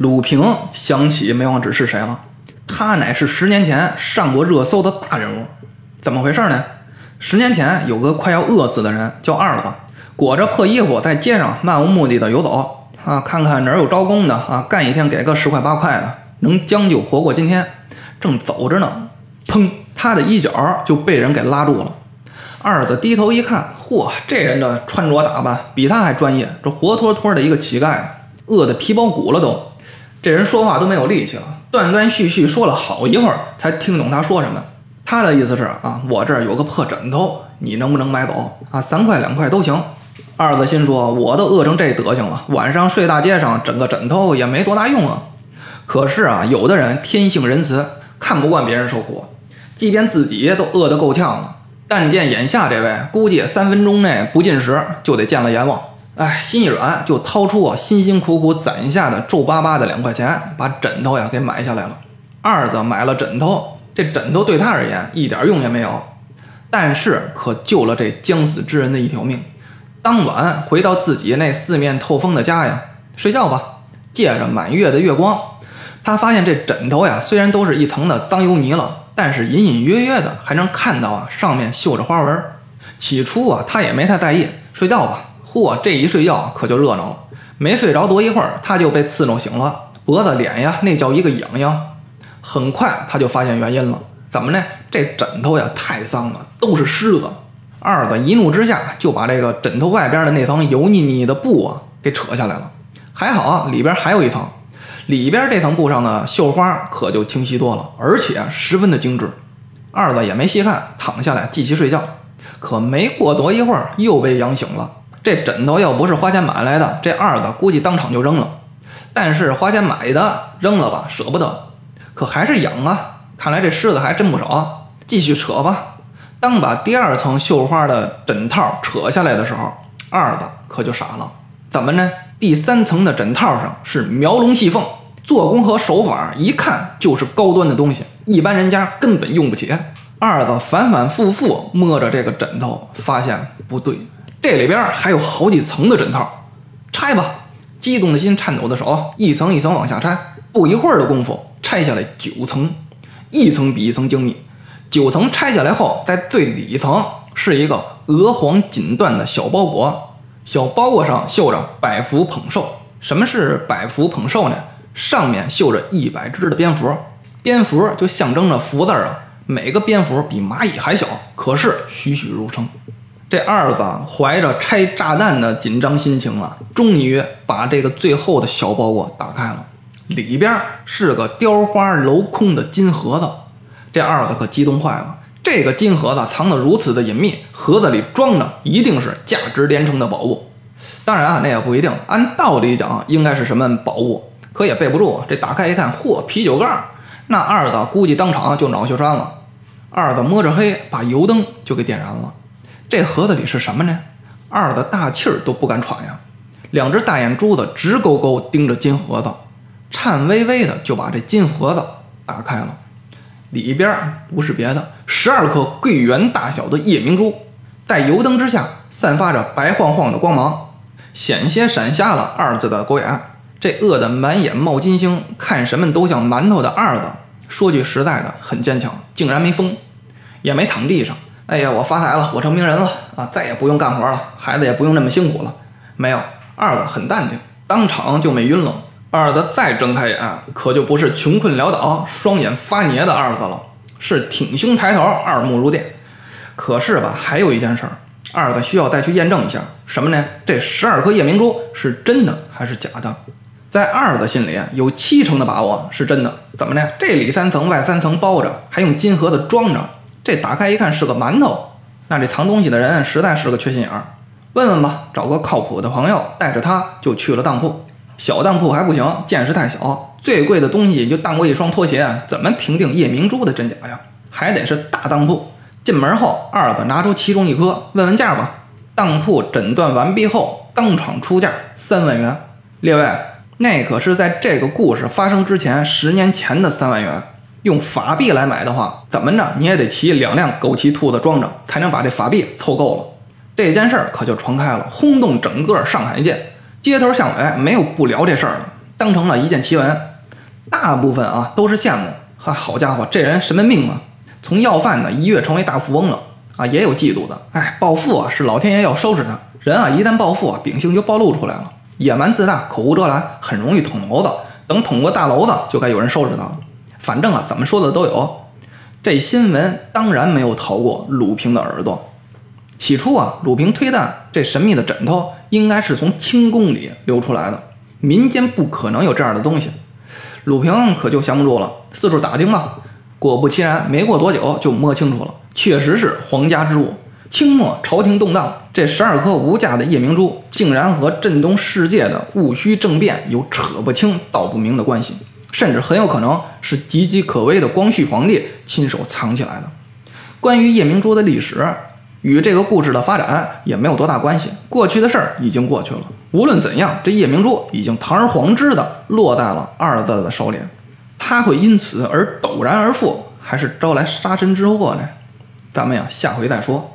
鲁平想起梅望之是谁了？他乃是十年前上过热搜的大人物。怎么回事呢？十年前有个快要饿死的人，叫二子，裹着破衣服在街上漫无目的的游走啊，看看哪儿有招工的啊，干一天给个十块八块的，能将就活过今天。正走着呢，砰，他的衣角就被人给拉住了。二子低头一看，嚯，这人的穿着打扮比他还专业，这活脱脱的一个乞丐，饿得皮包骨了都。这人说话都没有力气了，断断续续说了好一会儿，才听懂他说什么。他的意思是啊，我这儿有个破枕头，你能不能买走啊？三块两块都行。二子心说，我都饿成这德行了，晚上睡大街上枕个枕头也没多大用啊。可是啊，有的人天性仁慈，看不惯别人受苦，即便自己都饿得够呛了，但见眼下这位，估计三分钟内不进食就得见了阎王。哎，心一软，就掏出我辛辛苦苦攒下的皱巴巴的两块钱，把枕头呀给买下来了。二子买了枕头，这枕头对他而言一点用也没有，但是可救了这将死之人的一条命。当晚回到自己那四面透风的家呀，睡觉吧。借着满月的月光，他发现这枕头呀虽然都是一层的脏油泥了，但是隐隐约约的还能看到啊上面绣着花纹。起初啊他也没太在意，睡觉吧。嚯，这一睡觉可就热闹了。没睡着多一会儿，他就被刺挠醒了，脖子、脸呀，那叫一个痒痒。很快他就发现原因了，怎么呢？这枕头呀太脏了，都是虱子。二子一怒之下就把这个枕头外边的那层油腻腻的布啊给扯下来了。还好啊，里边还有一层，里边这层布上的绣花可就清晰多了，而且十分的精致。二子也没细看，躺下来继续睡觉。可没过多一会儿，又被痒醒了。这枕头要不是花钱买来的，这二子估计当场就扔了。但是花钱买的，扔了吧，舍不得。可还是痒啊！看来这虱子还真不少。继续扯吧。当把第二层绣花的枕套扯下来的时候，二子可就傻了。怎么呢？第三层的枕套上是描龙戏凤，做工和手法一看就是高端的东西，一般人家根本用不起。二子反反复复摸着这个枕头，发现不对。这里边还有好几层的枕套，拆吧！激动的心，颤抖的手，一层一层往下拆。不一会儿的功夫，拆下来九层，一层比一层精密。九层拆下来后，在最里层是一个鹅黄锦缎的小包裹，小包裹上绣着“百福捧寿”。什么是“百福捧寿”呢？上面绣着一百只的蝙蝠，蝙蝠就象征着福字啊。每个蝙蝠比蚂蚁还小，可是栩栩如生。这二子怀着拆炸弹的紧张心情啊，终于把这个最后的小包裹打开了，里边是个雕花镂空的金盒子。这二子可激动坏了，这个金盒子藏得如此的隐秘，盒子里装的一定是价值连城的宝物。当然啊，那也不一定，按道理讲应该是什么宝物，可也备不住。这打开一看，嚯，啤酒盖！那二子估计当场就恼羞山了。二子摸着黑，把油灯就给点燃了。这盒子里是什么呢？二的大气儿都不敢喘呀，两只大眼珠子直勾勾盯着金盒子，颤巍巍的就把这金盒子打开了。里边不是别的，十二颗桂圆大小的夜明珠，在油灯之下散发着白晃晃的光芒，险些闪瞎了二子的狗眼。这饿得满眼冒金星，看什么都像馒头的二子，说句实在的，很坚强，竟然没疯，也没躺地上。哎呀，我发财了，我成名人了啊！再也不用干活了，孩子也不用那么辛苦了。没有，二子很淡定，当场就没晕了。二子再睁开眼，可就不是穷困潦倒、双眼发黏的二子了，是挺胸抬头、二目如电。可是吧，还有一件事儿，二子需要再去验证一下，什么呢？这十二颗夜明珠是真的还是假的？在二子心里有七成的把握是真的。怎么呢？这里三层外三层包着，还用金盒子装着。这打开一看是个馒头，那这藏东西的人实在是个缺心眼儿。问问吧，找个靠谱的朋友，带着他就去了当铺。小当铺还不行，见识太小。最贵的东西就当过一双拖鞋，怎么评定夜明珠的真假呀？还得是大当铺。进门后，二子拿出其中一颗，问问价吧。当铺诊断完毕后，当场出价三万元。列位，那可是在这个故事发生之前十年前的三万元。用法币来买的话，怎么着你也得骑两辆枸杞兔子装着，才能把这法币凑够了。这件事儿可就传开了，轰动整个上海界，街头巷尾没有不聊这事儿的。当成了一件奇闻。大部分啊都是羡慕，哈，好家伙，这人什么命啊？从要饭的一跃成为大富翁了啊！也有嫉妒的，哎，暴富啊是老天爷要收拾他。人啊一旦暴富啊，秉性就暴露出来了，野蛮自大，口无遮拦，很容易捅娄子。等捅过大娄子，就该有人收拾他了。反正啊，怎么说的都有。这新闻当然没有逃过鲁平的耳朵。起初啊，鲁平推断这神秘的枕头应该是从清宫里流出来的，民间不可能有这样的东西。鲁平可就降不住了，四处打听嘛。果不其然，没过多久就摸清楚了，确实是皇家之物。清末朝廷动荡，这十二颗无价的夜明珠竟然和震动世界的戊戌政变有扯不清道不明的关系，甚至很有可能是岌岌可危的光绪皇帝亲手藏起来的。关于夜明珠的历史。与这个故事的发展也没有多大关系，过去的事儿已经过去了。无论怎样，这夜明珠已经堂而皇之的落在了二子的手里，他会因此而陡然而富，还是招来杀身之祸呢？咱们呀，下回再说。